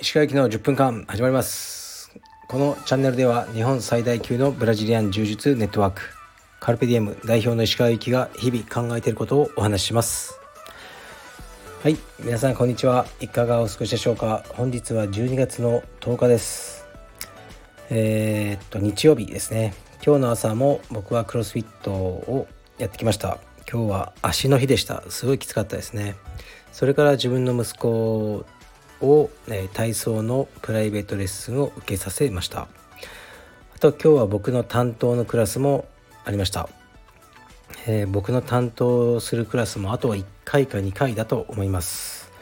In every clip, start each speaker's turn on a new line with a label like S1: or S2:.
S1: 石川行きの10分間始まります。このチャンネルでは日本最大級のブラジリアン柔術ネットワークカルペディエム代表の石川行きが日々考えていることをお話しします。はい皆さんこんにちは。いかがお過ごしでしょうか。本日は12月の10日です。えー、っと日曜日ですね。今日の朝も僕はクロスフィットをやってきました。今日は足の日でした。すごいきつかったですね。それから自分の息子を、え体操のプライベートレッスンを受けさせました。あと今日は僕の担当のクラスもありました、えー、僕の担当するクラスもあとは1回か2回だと思います。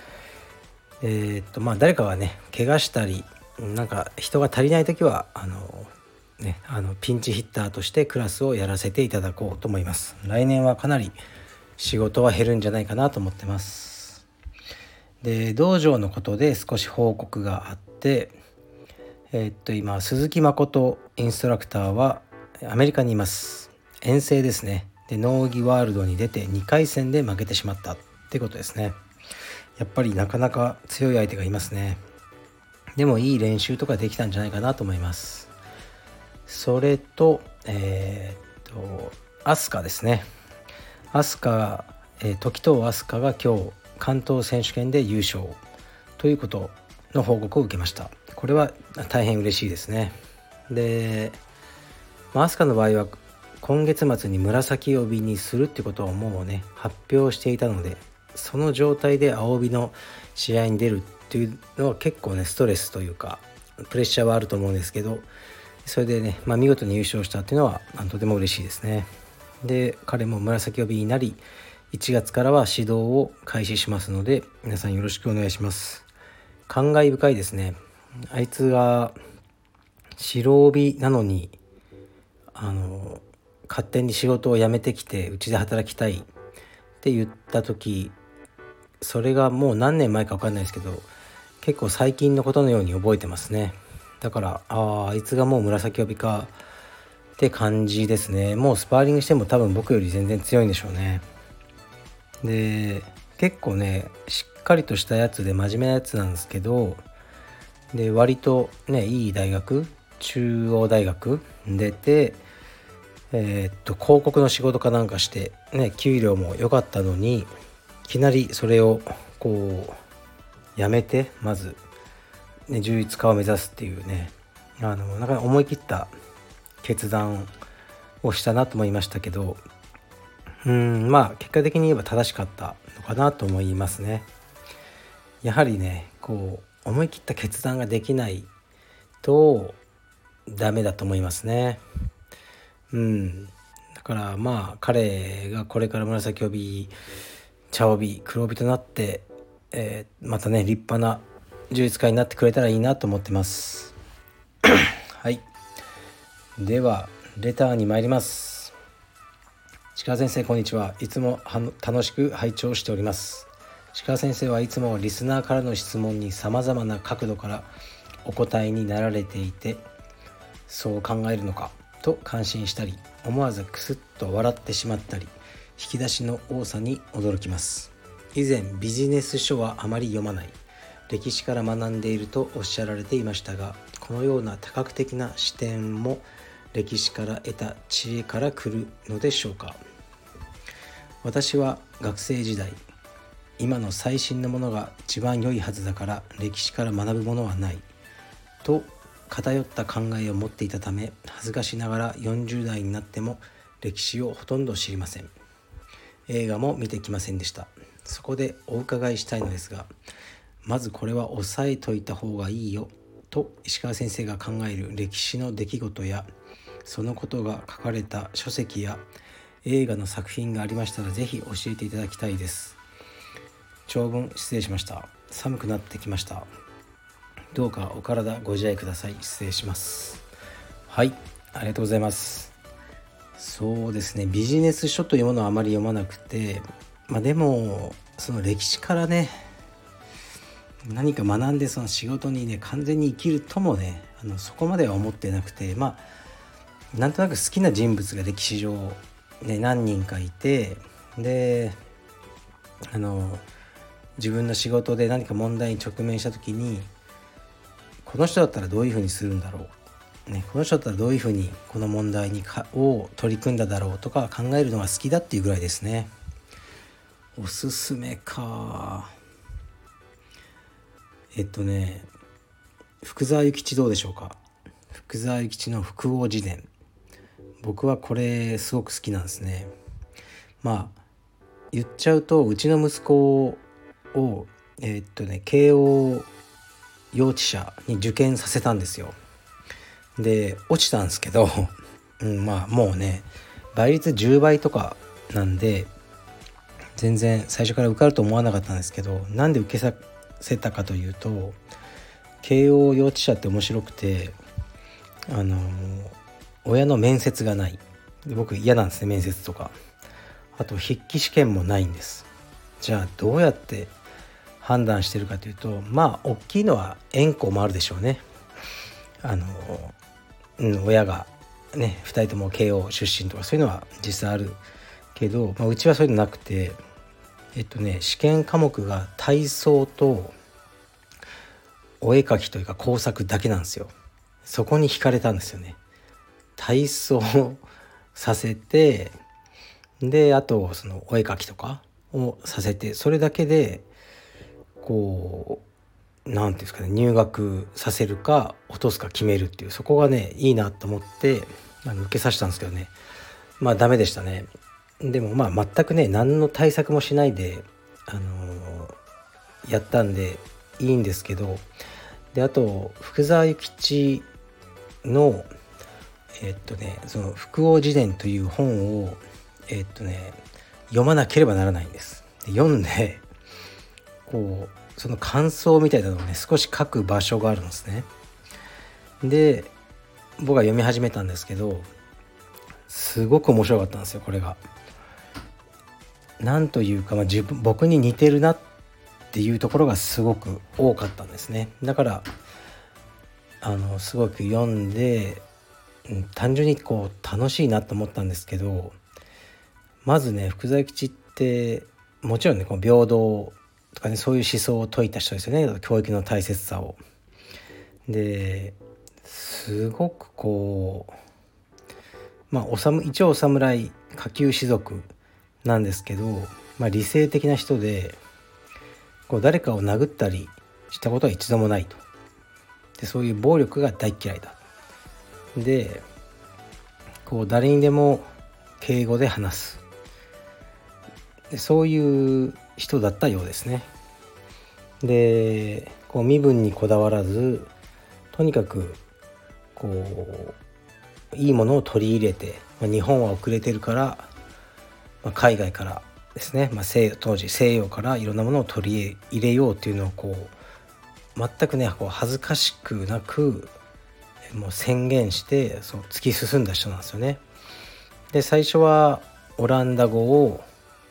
S1: えー、っとまあ誰かがね怪我したりなんか人が足りない時はあのね、あのピンチヒッターとしてクラスをやらせていただこうと思います。来年はかなり仕事は減るんじゃないかなと思ってます。で道場のことで少し報告があってえー、っと今鈴木誠インストラクターはアメリカにいます。遠征ですね。で農技ワールドに出て2回戦で負けてしまったってことですね。やっぱりなかなか強い相手がいますね。でもいい練習とかできたんじゃないかなと思います。それとえー、っと飛鳥ですね。飛鳥、えー、時藤飛鳥が今日関東選手権で優勝ということの報告を受けました。これは大変嬉しいですね。でアスカの場合は今月末に紫帯にするってことをもうね発表していたのでその状態で青帯の試合に出るっていうのは結構ねストレスというかプレッシャーはあると思うんですけどそれでね、まあ、見事に優勝したっていうのはとても嬉しいですね。で彼も紫帯になり1月からは指導を開始しますので皆さんよろしくお願いします。感慨深いですね。あいつが白帯なのにあの勝手に仕事を辞めてきてうちで働きたいって言った時それがもう何年前か分かんないですけど結構最近のことのように覚えてますね。だからああいつがもう紫帯かって感じですね。もうスパーリングしても多分僕より全然強いんでしょうね。で結構ねしっかりとしたやつで真面目なやつなんですけどで割とねいい大学中央大学出てえー、っと広告の仕事かなんかしてね給料も良かったのにいきなりそれをこうやめてまず、ね、充実化を目指すっていうねあのなかなか思い切った決断をしたなと思いましたけどうんまあ結果的に言えば正しかったのかなと思いますね。やはりねこう思い切った決断ができないとダメだと思いますね。うんだからまあ彼がこれから紫帯茶帯黒帯となって、えー、またね立派な充実家になってくれたらいいなと思ってます。はい。ではレターに参ります。鹿先生こんにちは。いつも楽しく拝聴しております。鹿先生はいつもリスナーからの質問にさまざまな角度からお答えになられていてそう考えるのかと感心したり思わずクスッと笑ってしまったり引き出しの多さに驚きます。以前ビジネス書はあまり読まない歴史から学んでいるとおっしゃられていましたがこのような多角的な視点も歴史から得た知恵から来るのでしょうか。私は学生時代今の最新のものが一番良いはずだから歴史から学ぶものはないと偏った考えを持っていたため恥ずかしながら40代になっても歴史をほとんど知りません。映画も見てきませんでした。そこでお伺いしたいのですがまずこれは押さえといた方がいいよ。と石川先生が考える歴史の出来事やそのことが書かれた書籍や映画の作品がありましたら是非教えていただきたいです。長文失礼しました。寒くなってきました。どうかお体ご自愛ください。失礼します。はい。ありがとうございます。そうですね。ビジネス書というものはあまり読まなくてまあでもその歴史からね何か学んでその仕事にね完全に生きるともねあのそこまでは思ってなくてまあなんとなく好きな人物が歴史上ね、何人かいてであの自分の仕事で何か問題に直面した時にこの人だったらどういうふうにするんだろう、ね、この人だったらどういうふうにこの問題にかを取り組んだだろうとか考えるのが好きだっていうぐらいですね。おすすめか。えっとね福沢諭吉どうでしょうか？福沢諭吉の福王自伝。僕はこれすごく好きなんですね。まあ言っちゃうとうちの息子をえ、っとね慶応幼稚舎に受験させたんですよ。で落ちたんですけど、うん、まあもうね倍率10倍とかなんで全然最初から受かると思わなかったんですけどなんで受けさせたかというと慶応幼稚舎って面白くてあの親の面接がない。僕嫌なんですね面接とか。あと筆記試験もないんです。じゃあどうやって判断してるかというとまあ大きいのは円弧もあるでしょうね。あの、うん、親がね2人とも慶応出身とかそういうのは実際あるけど、まあ、うちはそういうのなくてえっとね試験科目が体操とお絵描きというか工作だけなんですよ。そこに惹かれたんですよね。体操させてであとそのお絵描きとかをさせてそれだけでこう何て言うんですかね入学させるか落とすか決めるっていうそこがねいいなと思ってあの受けさせたんですけどね。まあダメでしたね。でもまあ全くね何の対策もしないであのー、やったんでいいんですけどであと福沢諭吉のえっとねその「福王自伝」という本をえっとね読まなければならないんです。で読んでこうその感想みたいなのをね少し書く場所があるんですね。で僕は読み始めたんですけどすごく面白かったんですよこれが。なんというか、まあ、自分僕に似てるなっていうところがすごく多かったんですね。だからあのすごく読んで、単純にこう楽しいなと思ったんですけどまずね福沢諭吉ってもちろんねこの平等とかねそういう思想を説いた人ですよね教育の大切さを。ですごくこうまあ一応お侍下級士族なんですけど、まあ、理性的な人でこう誰かを殴ったりしたことは一度もないと。でそういう暴力が大嫌いだ。でこう誰にでも敬語で話す。でそういう人だったようですね。でこう身分にこだわらずとにかくこういいものを取り入れて、まあ、日本は遅れてるから、まあ、海外からですね、まあ、西当時西洋からいろんなものを取り入れようっていうのをこう全くねこう恥ずかしくなくもう宣言してそう突き進んだ人なんですよね。で最初はオランダ語を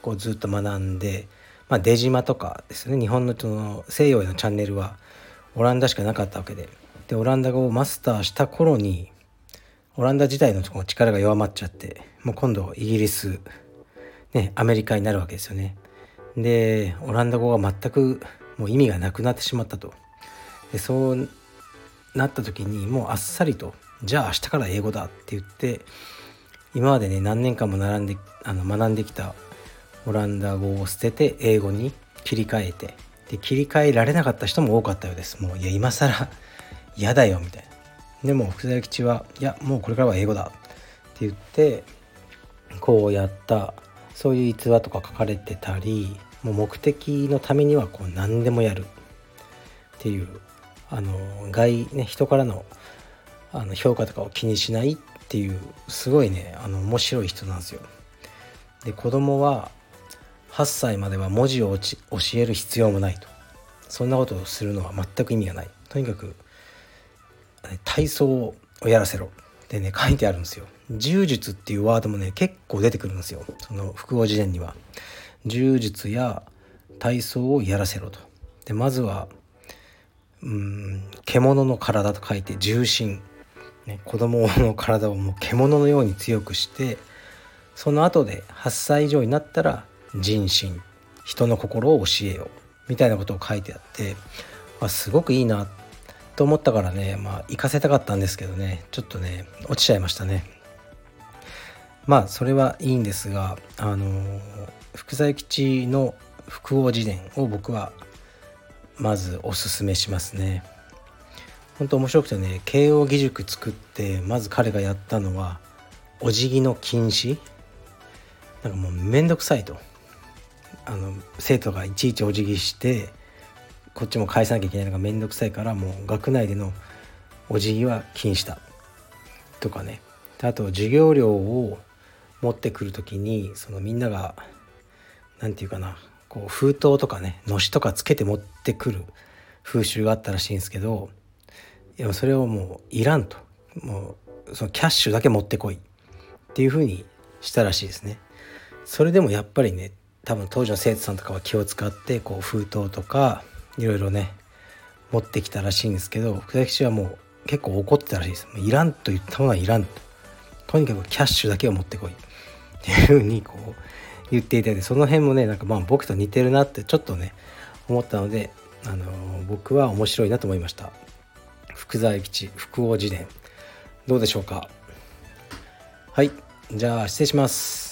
S1: こうずっと学んで、まあ、出島とかですね。日本のその西洋へのチャンネルはオランダしかなかったわけで。でオランダ語をマスターした頃にオランダ自体の力が弱まっちゃってもう今度イギリス、ね、アメリカになるわけですよね。でオランダ語が全くもう意味がなくなってしまったと。でそうなった時にもうあっさりとじゃあ明日から英語だって言って今までね何年間も並んであの学んできたオランダ語を捨てて英語に切り替えてで切り替えられなかった人も多かったようですもういや今更嫌だよみたいなでも福沢吉はいやもうこれからは英語だって言ってこうやったそういう逸話とか書かれてたりもう目的のためにはこう何でもやる。っていうあの外ね人からのあの評価とかを気にしないっていうすごいねあの面白い人なんですよ。で子供は8歳までは文字を教える必要もないと。そんなことをするのは全く意味がない。とにかく体操をやらせろ。ってね書いてあるんですよ。柔術っていうワードもね結構出てくるんですよ。その複合辞典には。柔術や体操をやらせろと。でまずはうん獣の体と書いて重心、ね、子供の体をもう獣のように強くしてその後で8歳以上になったら人心人の心を教えよう。みたいなことを書いてあって、まあ、すごくいいなと思ったからねまあ行かせたかったんですけどねちょっとね落ちちゃいましたね。まあそれはいいんですがあの福沢諭吉の福王自伝を僕はまずおすすめしますね。本当面白くてね慶応義塾作ってまず彼がやったのはお辞儀の禁止。なんかもうめんどくさいと。あの生徒がいちいちお辞儀してこっちも返さなきゃいけないのがめんどくさいからもう学内でのお辞儀は禁止だ。とかね。あと授業料を持ってくる時にそのみんなが何て言うかなこう封筒とかねのしとかつけて持ってくる風習があったらしいんですけどいやそれをもういらんと。もうそのキャッシュだけ持ってこい。っていう風にしたらしいですね。それでもやっぱりね多分当時の生徒さんとかは気を使ってこう封筒とかいろいろね持ってきたらしいんですけど福田吉はもう結構怒ってたらしいです。いらんと言ったものはいらんと。とにかくキャッシュだけを持ってこい。っていうふうにこう言っていたでその辺もねなんかまあ僕と似てるなってちょっとね思ったので、あのー、僕は面白いなと思いました。福沢諭吉福王自伝。どうでしょうか？はい。じゃあ失礼します。